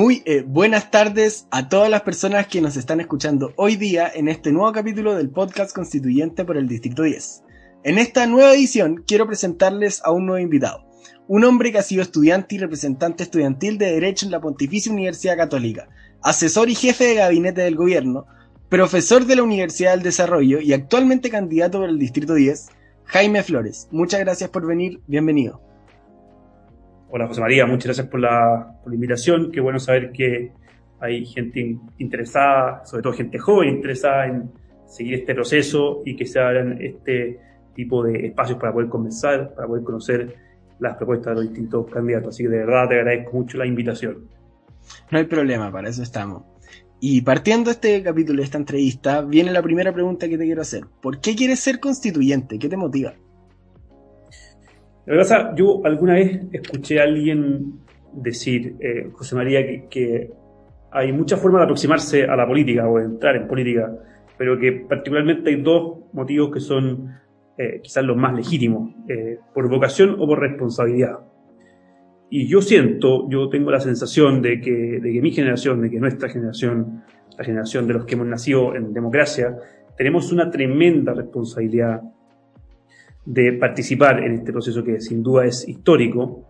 Muy eh, buenas tardes a todas las personas que nos están escuchando hoy día en este nuevo capítulo del podcast constituyente por el Distrito 10. En esta nueva edición quiero presentarles a un nuevo invitado, un hombre que ha sido estudiante y representante estudiantil de Derecho en la Pontificia Universidad Católica, asesor y jefe de gabinete del gobierno, profesor de la Universidad del Desarrollo y actualmente candidato por el Distrito 10, Jaime Flores. Muchas gracias por venir, bienvenido. Hola José María, muchas gracias por la, invitación. Qué bueno saber que hay gente interesada, sobre todo gente joven interesada en seguir este proceso y que se abran este tipo de espacios para poder conversar, para poder conocer las propuestas de los distintos candidatos. Así que de verdad te agradezco mucho la invitación. No hay problema, para eso estamos. Y partiendo este capítulo, de esta entrevista, viene la primera pregunta que te quiero hacer. ¿Por qué quieres ser constituyente? ¿Qué te motiva? Que pasa, yo alguna vez escuché a alguien decir, eh, José María, que, que, hay muchas formas de aproximarse a la política o de entrar en política, pero que particularmente hay dos motivos que son eh, quizás los más legítimos, eh, por vocación o por responsabilidad. Y yo siento, yo tengo la sensación de que, de que mi generación, de que nuestra generación, la generación de los que hemos nacido en democracia, tenemos una tremenda responsabilidad de participar en este proceso que sin duda es histórico,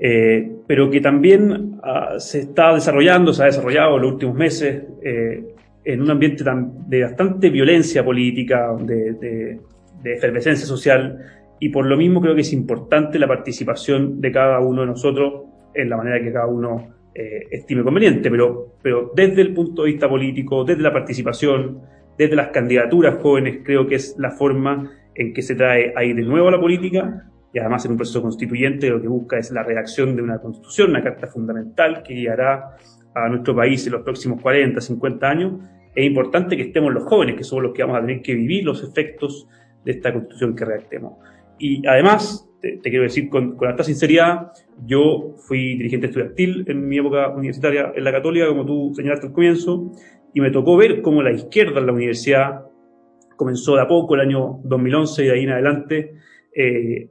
eh, pero que también uh, se está desarrollando, se ha desarrollado en los últimos meses eh, en un ambiente de bastante violencia política, de efervescencia social y por lo mismo creo que es importante la participación de cada uno de nosotros en la manera que cada uno eh, estime conveniente, pero, pero desde el punto de vista político, desde la participación, desde las candidaturas jóvenes, creo que es la forma en que se trae ahí de nuevo a la política y además en un proceso constituyente lo que busca es la redacción de una constitución, una carta fundamental que guiará a nuestro país en los próximos 40, 50 años. Es importante que estemos los jóvenes, que somos los que vamos a tener que vivir los efectos de esta constitución que redactemos. Y además, te, te quiero decir con, con alta sinceridad, yo fui dirigente estudiantil en mi época universitaria en la Católica, como tú señalaste al comienzo, y me tocó ver cómo la izquierda en la universidad comenzó de a poco el año 2011 y de ahí en adelante, eh,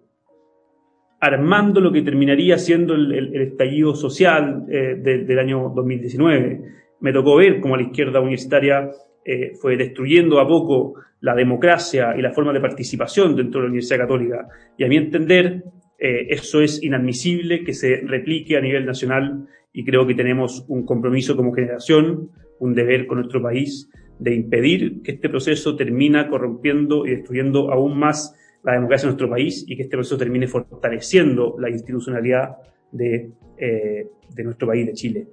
armando lo que terminaría siendo el, estallido social eh, de, del año 2019. Me tocó ver cómo la izquierda universitaria eh, fue destruyendo a poco la democracia y la forma de participación dentro de la Universidad Católica. Y a mi entender, eso es inadmisible que se replique a nivel nacional y creo que tenemos un compromiso como generación, un deber con nuestro país de impedir que este proceso termina corrompiendo y destruyendo aún más la democracia en nuestro país y que este proceso termine fortaleciendo la institucionalidad de, eh, de nuestro país, de Chile.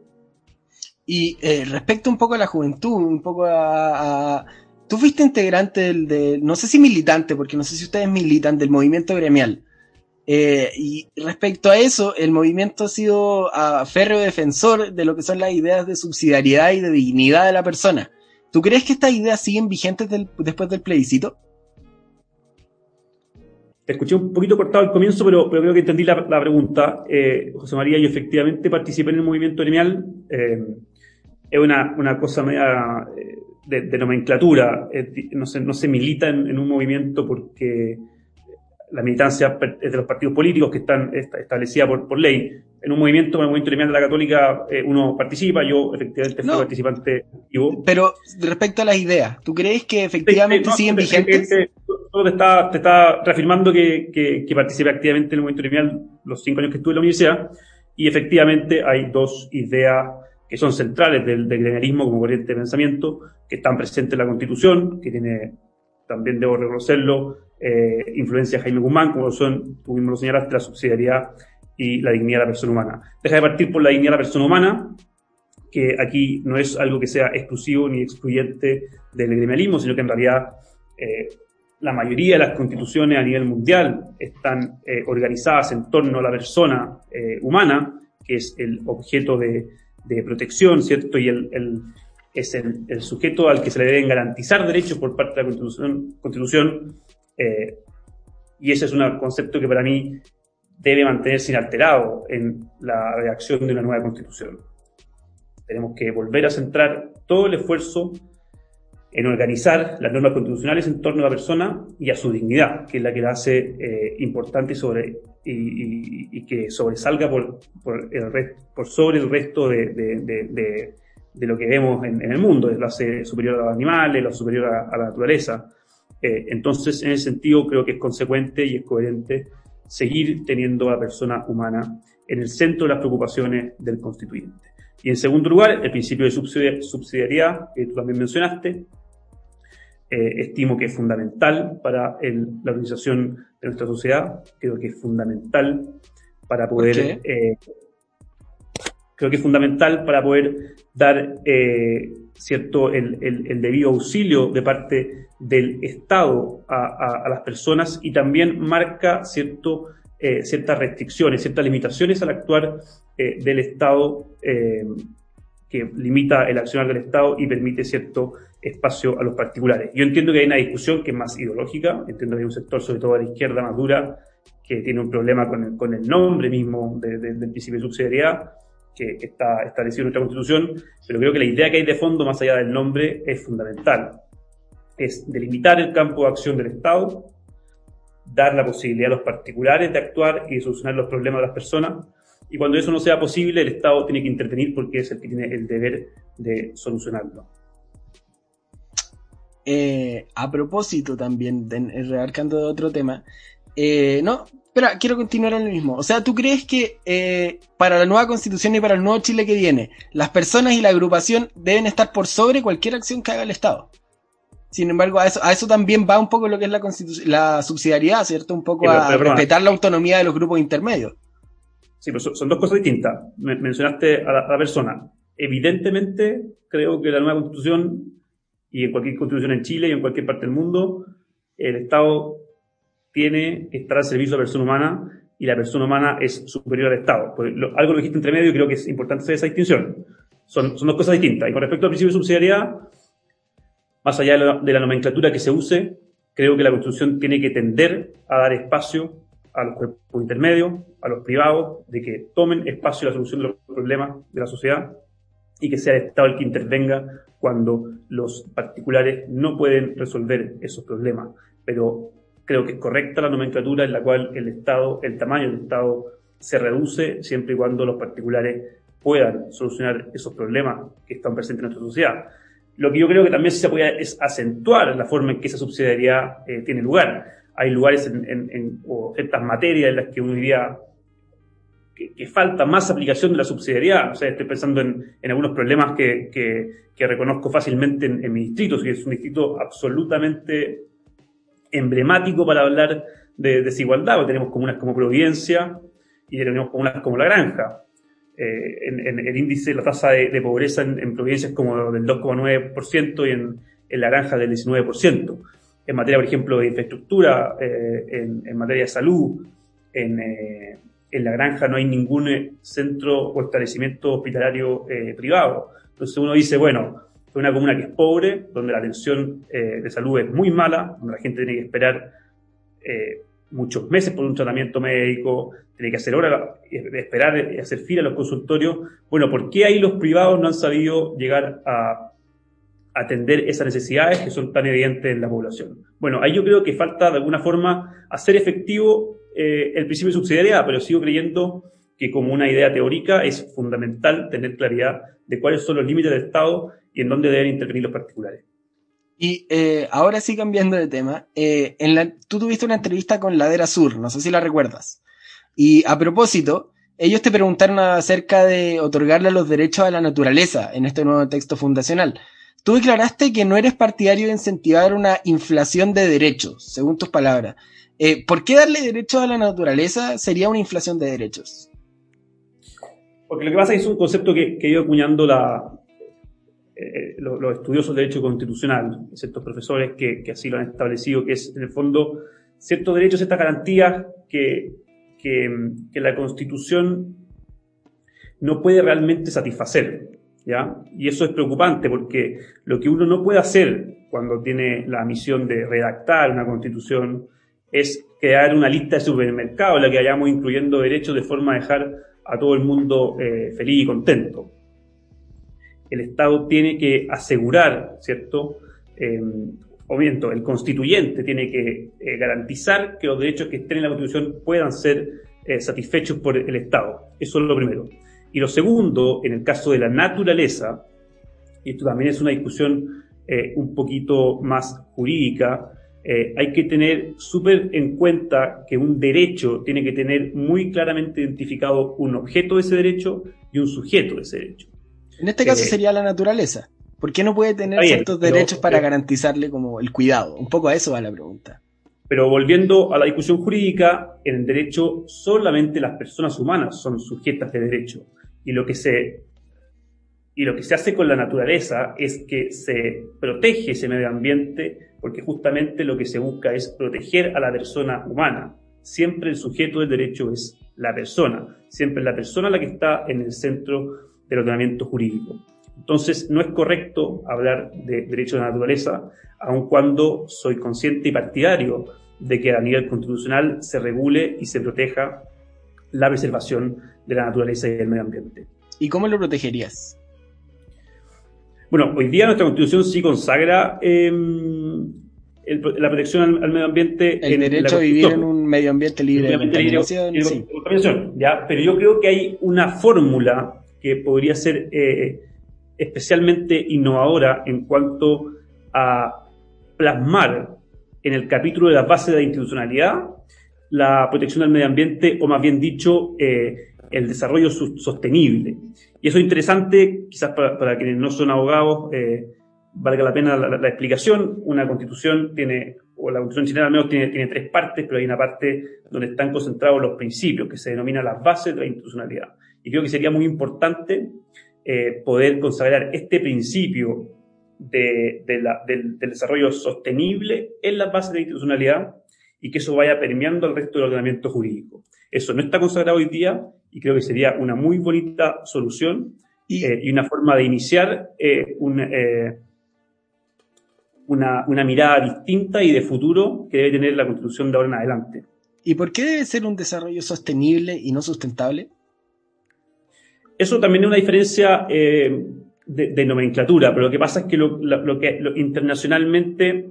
Y eh, respecto un poco a la juventud, un poco a, a... Tú fuiste integrante del, de, no sé si militante, porque no sé si ustedes militan, del movimiento gremial. Eh, y respecto a eso, el movimiento ha sido a férreo defensor de lo que son las ideas de subsidiariedad y de dignidad de la persona. ¿Tú crees que estas ideas siguen vigentes después del plebiscito? Te escuché un poquito cortado al comienzo, pero, creo que entendí la, pregunta. Eh, José María, yo efectivamente participé en el movimiento gremial. Eh, es una, cosa media eh, de, nomenclatura. no, se, milita en un movimiento porque la militancia es de los partidos políticos que están establecida por, por ley. En un movimiento, en el movimiento de la Católica, eh, uno participa, yo efectivamente fui no, participante activo. Pero respecto a las ideas, ¿tú crees que efectivamente sí, no, siguen vigentes? te, está, te está reafirmando que, que, que participé activamente en el movimiento gremial los cinco años que estuve en la universidad, y efectivamente hay dos ideas que son centrales del, del gremialismo como corriente de pensamiento, que están presentes en la Constitución, que tiene, también debo reconocerlo, eh, influencia de Jaime Guzmán, como son, tú mismo lo señalaste, la subsidiariedad y la dignidad de la persona humana. Deja de partir por la dignidad de la persona humana, que aquí no es algo que sea exclusivo ni excluyente del gremialismo, sino que en realidad eh, la mayoría de las constituciones a nivel mundial están eh, organizadas en torno a la persona eh, humana, que es el objeto de, protección, ¿cierto? Y el, es el, sujeto al que se le deben garantizar derechos por parte de la Constitución. constitución y ese es un concepto que para mí debe mantenerse inalterado en la redacción de una nueva Constitución. Tenemos que volver a centrar todo el esfuerzo en organizar las normas constitucionales en torno a la persona y a su dignidad, que es la que la hace eh, importante sobre, y, que sobresalga por, por, el por sobre el resto de, de, lo que vemos en, el mundo, la hace superior a los animales, la superior a, la naturaleza. Eh, entonces, en ese sentido, creo que es consecuente y es coherente seguir teniendo a la persona humana en el centro de las preocupaciones del constituyente. Y en segundo lugar, el principio de subsidiariedad, que tú también mencionaste, eh, estimo que es fundamental para la organización de nuestra sociedad, creo que es fundamental para poder... Eh, creo que es fundamental para poder dar eh, cierto el, debido auxilio de parte del Estado a, a las personas y también marca cierto eh, ciertas restricciones, ciertas limitaciones al actuar eh, del Estado, eh, que limita el accionar del Estado y permite cierto espacio a los particulares. Yo entiendo que hay una discusión que es más ideológica, entiendo que hay un sector, sobre todo de la izquierda más dura, que tiene un problema con el, con el nombre mismo del principio de subsidiariedad, que, está establecido en nuestra Constitución, pero creo que la idea que hay de fondo, más allá del nombre, es fundamental. Es delimitar el campo de acción del Estado, dar la posibilidad a los particulares de actuar y de solucionar los problemas de las personas. Y cuando eso no sea posible, el Estado tiene que intervenir porque es el que tiene el deber de solucionarlo. Eh, a propósito también, de, de otro tema, eh, no, espera, quiero continuar en lo mismo. O sea, ¿tú crees que eh, para la nueva constitución y para el nuevo Chile que viene, las personas y la agrupación deben estar por sobre cualquier acción que haga el Estado? Sin embargo, a eso, a eso también va un poco lo que es la, la subsidiariedad, ¿cierto? Un poco a respetar la autonomía de los grupos intermedios. Sí, pero son, dos cosas distintas. mencionaste a la, persona. Evidentemente, creo que la nueva constitución, y en cualquier constitución en Chile y en cualquier parte del mundo, el Estado tiene que estar al servicio de la persona humana y la persona humana es superior al Estado. Algo lo dijiste entre medio y creo que es importante hacer esa distinción. Son, son dos cosas distintas. Y con respecto al principio de subsidiariedad, más allá de la, nomenclatura que se use, creo que la Constitución tiene que tender a dar espacio a los cuerpos intermedios, a los privados, de que tomen espacio en la solución de los problemas de la sociedad y que sea el Estado el que intervenga cuando los particulares no pueden resolver esos problemas. Pero creo que es correcta la nomenclatura en la cual el Estado, el tamaño del Estado se reduce siempre y cuando los particulares puedan solucionar esos problemas que están presentes en nuestra sociedad. Lo que yo creo que también se puede es acentuar la forma en que esa subsidiariedad eh, tiene lugar. Hay lugares en, o ciertas materias en las que uno diría que, falta más aplicación de la subsidiariedad. O sea, estoy pensando en, algunos problemas que, que, reconozco fácilmente en, mi distrito, que es un distrito absolutamente emblemático para hablar de desigualdad. Tenemos comunas como Providencia y tenemos comunas como La Granja. Eh, en, el índice, la tasa de, pobreza en, provincias como del 2,9% y en, en La Granja del 19%. En materia, por ejemplo, de infraestructura, eh, en, materia de salud, en, eh, en La Granja no hay ningún centro o establecimiento hospitalario privado. Entonces uno dice, bueno, es una comuna que es pobre, donde la atención de salud es muy mala, donde la gente tiene que esperar muchos meses por un tratamiento médico, tiene que hacer hora, esperar y hacer fila a los consultorios. Bueno, ¿por qué ahí los privados no han sabido llegar a atender esas necesidades que son tan evidentes en la población? Bueno, ahí yo creo que falta de alguna forma hacer efectivo eh, el principio de subsidiariedad, pero sigo creyendo que como una idea teórica es fundamental tener claridad de cuáles son los límites del Estado y en dónde deben intervenir los particulares. Y eh, ahora sí cambiando de tema, eh, en la, tú tuviste una entrevista con Ladera Sur, no sé si la recuerdas. Y a propósito, ellos te preguntaron acerca de otorgarle los derechos a la naturaleza en este nuevo texto fundacional. Tú declaraste que no eres partidario de incentivar una inflación de derechos, según tus palabras. Eh, ¿Por qué darle derechos a la naturaleza sería una inflación de derechos? Porque lo que pasa es que es un concepto que, que ha ido acuñando la, eh, los, estudiosos de derecho constitucional, ciertos profesores que, que, así lo han establecido, que es en el fondo ciertos derechos, ciertas garantías que, que, que la Constitución no puede realmente satisfacer. ¿Ya? Y eso es preocupante porque lo que uno no puede hacer cuando tiene la misión de redactar una constitución es crear una lista de supermercados en la que vayamos incluyendo derechos de forma a dejar a todo el mundo eh, feliz y contento. El Estado tiene que asegurar, ¿cierto? Eh, o bien, el constituyente tiene que eh, garantizar que los derechos que estén en la Constitución puedan ser satisfechos por el Estado. Eso es lo primero. Y lo segundo, en el caso de la naturaleza, y esto también es una discusión un poquito más jurídica, eh, hay que tener súper en cuenta que un derecho tiene que tener muy claramente identificado un objeto de ese derecho y un sujeto de ese derecho. En este caso eh, sería la naturaleza. ¿Por qué no puede tener ciertos derechos para garantizarle como el cuidado? Un poco a eso va la pregunta. Pero volviendo a la discusión jurídica, en el derecho solamente las personas humanas son sujetas de derecho. Y lo que se, y lo que se hace con la naturaleza es que se protege ese medio ambiente porque justamente lo que se busca es proteger a la persona humana. Siempre el sujeto del derecho es la persona, siempre la persona la que está en el centro del ordenamiento jurídico. Entonces, no es correcto hablar de derecho de la naturaleza, aun cuando soy consciente y partidario de que a nivel constitucional se regule y se proteja la preservación de la naturaleza y del medio ambiente. ¿Y cómo lo protegerías? Bueno, hoy día nuestra constitución sí consagra em, la protección al, medio ambiente. El derecho a vivir en un medio ambiente libre de contaminación. ¿ya? Pero yo creo que hay una fórmula que podría ser eh, especialmente innovadora en cuanto a plasmar en el capítulo de las bases de la institucionalidad la protección del medio ambiente, o más bien dicho, eh, el desarrollo sostenible. Y eso es interesante, quizás para, quienes no son abogados, eh, valga la pena la, explicación. Una constitución tiene, o la constitución chilena al menos tiene, tiene tres partes, pero hay una parte donde están concentrados los principios, que se denomina las bases de la institucionalidad. Y creo que sería muy importante eh, poder consagrar este principio de, del, desarrollo sostenible en las bases de la institucionalidad y que eso vaya permeando al resto del ordenamiento jurídico. Eso no está consagrado hoy día y creo que sería una muy bonita solución y, eh, una forma de iniciar eh, eh, una, una, mirada distinta y de futuro que debe tener la Constitución de ahora en adelante. ¿Y por qué debe ser un desarrollo sostenible y no sustentable? Eso también es una diferencia de, nomenclatura, pero lo que pasa es que lo, que internacionalmente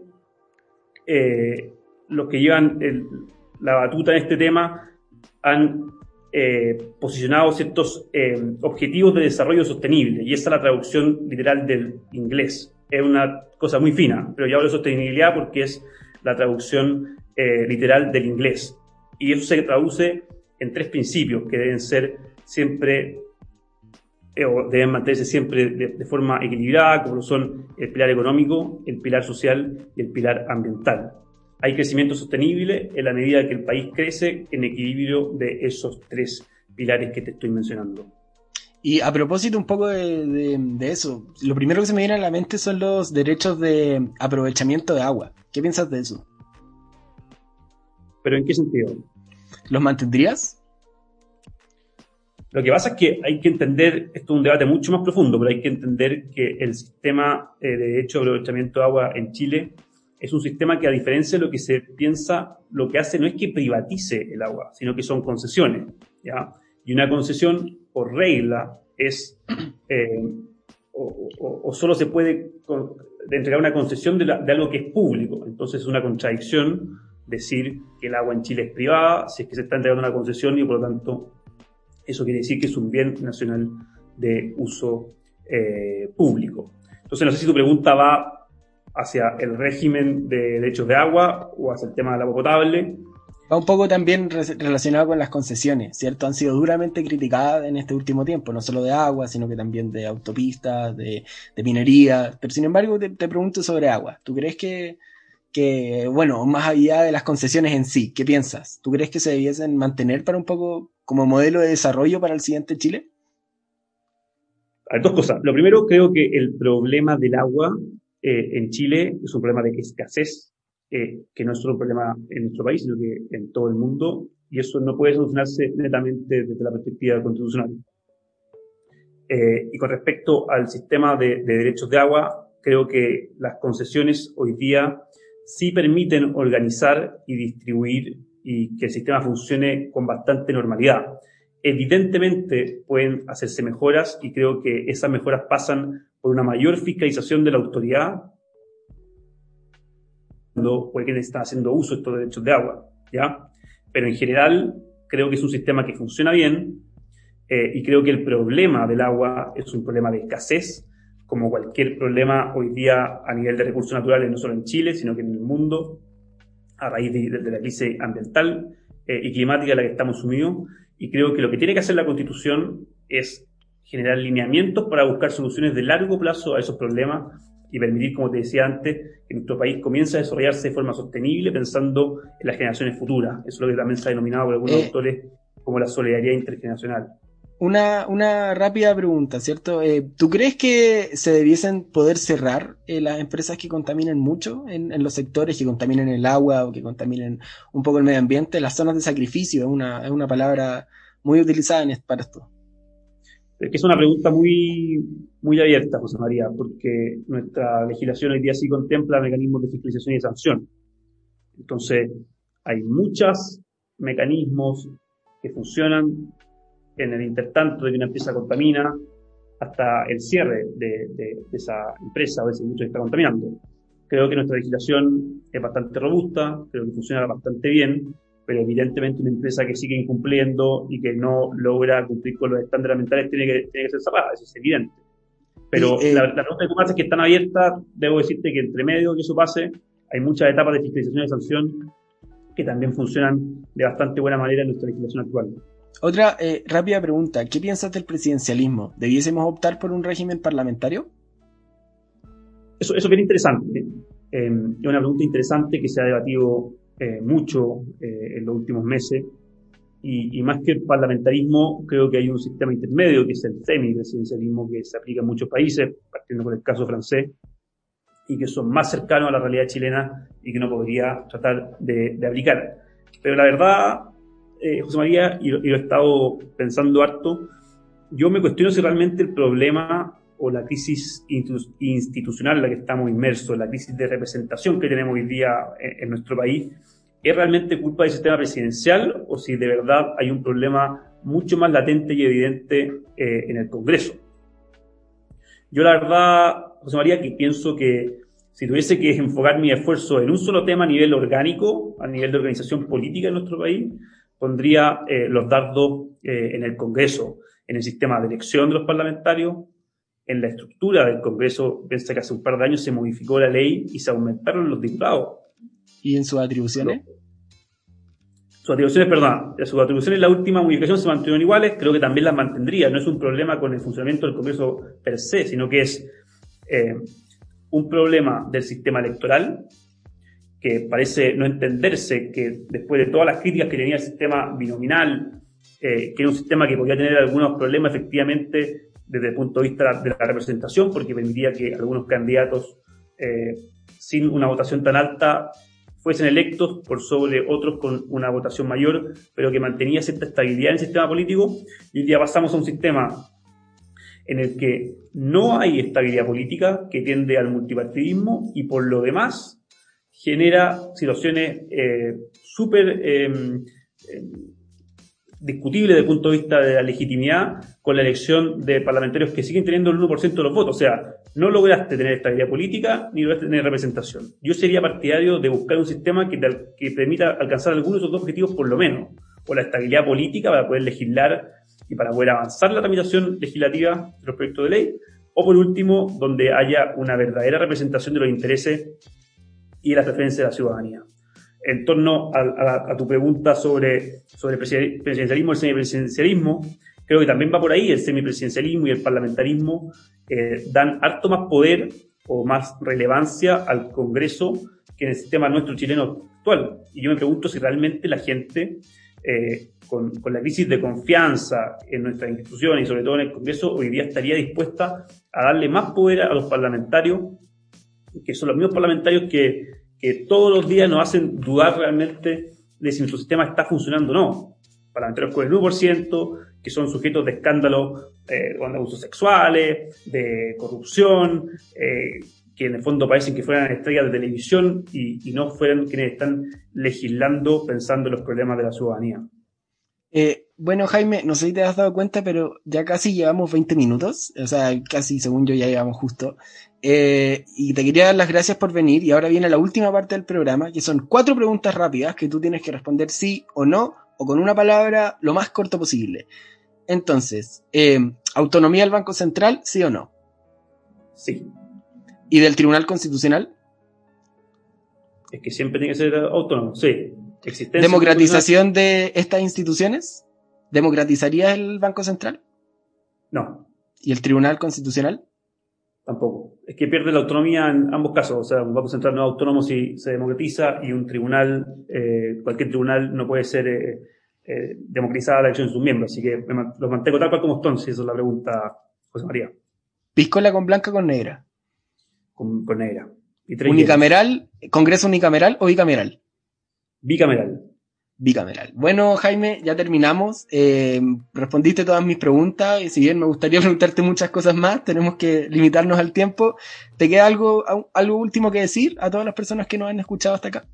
los que llevan la batuta en este tema han eh, posicionado ciertos eh, objetivos de desarrollo sostenible, y esa es la traducción literal del inglés. Es una cosa muy fina, pero yo hablo de sostenibilidad porque es la traducción eh, literal del inglés. Y eso se traduce en tres principios que deben ser siempre o deben mantenerse siempre de, de, forma equilibrada, como son el pilar económico, el pilar social y el pilar ambiental hay crecimiento sostenible en la medida que el país crece en equilibrio de esos tres pilares que te estoy mencionando. Y a propósito un poco de, eso, lo primero que se me viene a la mente son los derechos de aprovechamiento de agua. ¿Qué piensas de eso? ¿Pero en qué sentido? ¿Los mantendrías? Lo que pasa es que hay que entender, esto es un debate mucho más profundo, pero hay que entender que el sistema eh, de derecho de aprovechamiento de agua en Chile es un sistema que a diferencia de lo que se piensa, lo que hace no es que privatice el agua, sino que son concesiones. ¿ya? Y una concesión, por regla, es eh, o, solo se puede entregar una concesión de, algo que es público. Entonces es una contradicción decir que el agua en Chile es privada, si es que se está entregando una concesión y por lo tanto eso quiere decir que es un bien nacional de uso eh, público. Entonces no sé si tu pregunta va hacia el régimen de derechos de agua o hacia el tema del agua potable. Va un poco también relacionado con las concesiones, ¿cierto? Han sido duramente criticadas en este último tiempo, no solo de agua, sino que también de autopistas, de, minería. Pero sin embargo, te, pregunto sobre agua. ¿Tú crees que, que, bueno, más allá de las concesiones en sí, ¿qué piensas? ¿Tú crees que se debiesen mantener para un poco como modelo de desarrollo para el siguiente Chile? Hay dos cosas. Lo primero, creo que el problema del agua eh, en Chile es un problema de escasez, eh, que no es solo un problema en nuestro país, sino que en todo el mundo, y eso no puede solucionarse netamente desde la perspectiva constitucional. Eh, y con respecto al sistema de, de derechos de agua, creo que las concesiones hoy día sí permiten organizar y distribuir y que el sistema funcione con bastante normalidad. Evidentemente pueden hacerse mejoras y creo que esas mejoras pasan por una mayor fiscalización de la autoridad cuando quienes están haciendo uso de estos derechos de agua, ¿ya? Pero en general creo que es un sistema que funciona bien eh, y creo que el problema del agua es un problema de escasez, como cualquier problema hoy día a nivel de recursos naturales, no solo en Chile, sino que en el mundo, a raíz de, la crisis ambiental eh, y climática en la que estamos sumidos. Y creo que lo que tiene que hacer la Constitución es generar lineamientos para buscar soluciones de largo plazo a esos problemas y permitir, como te decía antes, que nuestro país comience a desarrollarse de forma sostenible pensando en las generaciones futuras. Eso es lo que también se ha denominado por algunos eh, autores como la solidaridad intergeneracional. Una, una rápida pregunta, ¿cierto? Eh, ¿Tú crees que se debiesen poder cerrar eh, las empresas que contaminen mucho en, los sectores que contaminen el agua o que contaminen un poco el medio ambiente? Las zonas de sacrificio es una, es una palabra muy utilizada en, para esto. Que es una pregunta muy, muy abierta, José María, porque nuestra legislación hoy día sí contempla mecanismos de fiscalización y de sanción. Entonces, hay muchos mecanismos que funcionan en el intertanto de que una empresa contamina hasta el cierre de, esa empresa o de ese industria que está contaminando. Creo que nuestra legislación es bastante robusta, creo que funciona bastante bien, pero evidentemente una empresa que sigue incumpliendo y que no logra cumplir con los estándares ambientales tiene que, tiene que ser cerrada, eso es evidente. Pero eh, la, la pregunta que tú es que están abiertas, debo decirte que entre medio que eso pase, hay muchas etapas de fiscalización y sanción que también funcionan de bastante buena manera en nuestra legislación actual. Otra eh, rápida pregunta. ¿Qué piensas del presidencialismo? ¿Debiésemos optar por un régimen parlamentario? Eso, eso es bien interesante. Eh, es una pregunta interesante que se ha debatido eh, mucho en los últimos meses. Y, más que el parlamentarismo, creo que hay un sistema intermedio, que es el semi-presidencialismo, que se aplica en muchos países, partiendo por el caso francés, y que son más cercanos a la realidad chilena y que no podría tratar de, aplicar. Pero la verdad, eh, José María, y lo, he estado pensando harto, yo me cuestiono si realmente el problema o la crisis institucional en la que estamos inmersos, la crisis de representación que tenemos hoy día en, nuestro país, es realmente culpa del sistema presidencial o si de verdad hay un problema mucho más latente y evidente eh, en el Congreso. Yo la verdad, José María, que pienso que si tuviese que enfocar mi esfuerzo en un solo tema a nivel orgánico, a nivel de organización política en nuestro país, pondría eh, los dardos eh, en el Congreso, en el sistema de elección de los parlamentarios, en la estructura del Congreso. Piensa que hace un par de años se modificó la ley y se aumentaron los diputados. ¿Y en sus atribuciones? sus atribuciones, perdón, sus atribuciones, la última modificación se mantuvieron iguales, creo que también las mantendría. No es un problema con el funcionamiento del Congreso per se, sino que es eh, un problema del sistema electoral que parece no entenderse que después de todas las críticas que tenía el sistema binominal, eh, que era un sistema que podía tener algunos problemas efectivamente desde el punto de vista de la representación, porque permitía que algunos candidatos eh, sin una votación tan alta fuesen electos por sobre otros con una votación mayor, pero que mantenía cierta estabilidad en el sistema político. Y hoy día pasamos a un sistema en el que no hay estabilidad política, que tiende al multipartidismo y por lo demás genera situaciones eh, súper em, discutibles desde el punto de vista de la legitimidad con la elección de parlamentarios que siguen teniendo el 1% de los votos. O sea, no lograste tener estabilidad política ni lograste tener representación. Yo sería partidario de buscar un sistema que, permita alcanzar algunos de esos dos objetivos por lo menos. O la estabilidad política para poder legislar y para poder avanzar la tramitación legislativa de los proyectos de ley. O por último, donde haya una verdadera representación de los intereses y la preferencia de la ciudadanía. En torno a, tu pregunta sobre, sobre presidencialismo y semipresidencialismo, creo que también va por ahí, el semipresidencialismo y el parlamentarismo eh, dan harto más poder o más relevancia al Congreso que en el sistema nuestro chileno actual. Y yo me pregunto si realmente la gente eh, con, la crisis de confianza en nuestras instituciones y sobre todo en el Congreso, hoy día estaría dispuesta a darle más poder a los parlamentarios, que son los mismos parlamentarios que, que todos los días nos hacen dudar realmente de si nuestro sistema está funcionando o no. Parlamentarios con el 1%, que son sujetos de escándalos eh, de abusos sexuales, de corrupción, eh, que en el fondo parecen que fueran estrellas de televisión y, no fueran quienes están legislando pensando en los problemas de la ciudadanía. Eh, bueno, Jaime, no sé si te has dado cuenta, pero ya casi llevamos 20 minutos, o sea, casi según yo ya llevamos justo. Eh, y te quería dar las gracias por venir y ahora viene la última parte del programa, que son cuatro preguntas rápidas que tú tienes que responder sí o no, o con una palabra lo más corto posible. Entonces, eh, ¿autonomía del Banco Central, sí o no? Sí. ¿Y del Tribunal Constitucional? Es que siempre tiene que ser autónomo, sí. ¿Democratización de estas instituciones? ¿Democratizaría el Banco Central? No. ¿Y el Tribunal Constitucional? Tampoco. Es que pierde la autonomía en ambos casos. O sea, un Banco Central no es autónomo si se democratiza y un tribunal, eh, cualquier tribunal no puede ser eh, eh, democratizada la elección de sus miembros. Así que los mantengo tal cual como están, si esa es la pregunta, José María. ¿Piscola con blanca o con negra? Con, negra. ¿Unicameral? ¿Congreso unicameral o bicameral? Bicameral. Bicameral. Bueno, Jaime, ya terminamos. Eh, respondiste todas mis preguntas y si bien me gustaría preguntarte muchas cosas más, tenemos que limitarnos al tiempo. ¿Te queda algo, algo último que decir a todas las personas que nos han escuchado hasta acá?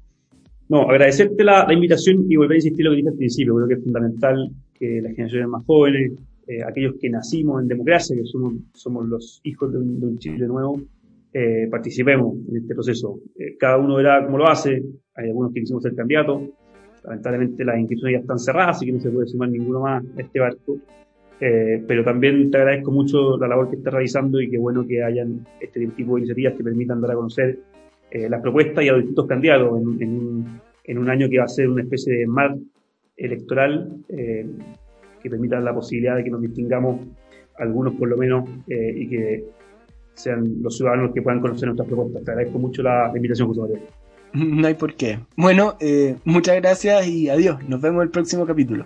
No, agradecerte la, invitación y volver a insistir lo que dije al principio. Creo que es fundamental que las generaciones más jóvenes, eh, aquellos que nacimos en democracia, que somos, somos los hijos de un, de un Chile nuevo, eh, participemos en este proceso. Eh, cada uno verá cómo lo hace. Hay algunos que quisimos ser candidatos. Lamentablemente las inscripciones ya están cerradas, así que no se puede sumar ninguno más a este barco. Eh, pero también te agradezco mucho la labor que estás realizando y qué bueno que hayan este tipo de iniciativas que permitan dar a conocer las propuestas y a los distintos candidatos en, en, en, un año que va a ser una especie de mar electoral que permita la posibilidad de que nos distingamos algunos por lo menos y que sean los ciudadanos que puedan conocer nuestras propuestas. Te agradezco mucho la, invitación, José María. No hay por qué. Bueno, eh, muchas gracias y adiós. Nos vemos el próximo capítulo.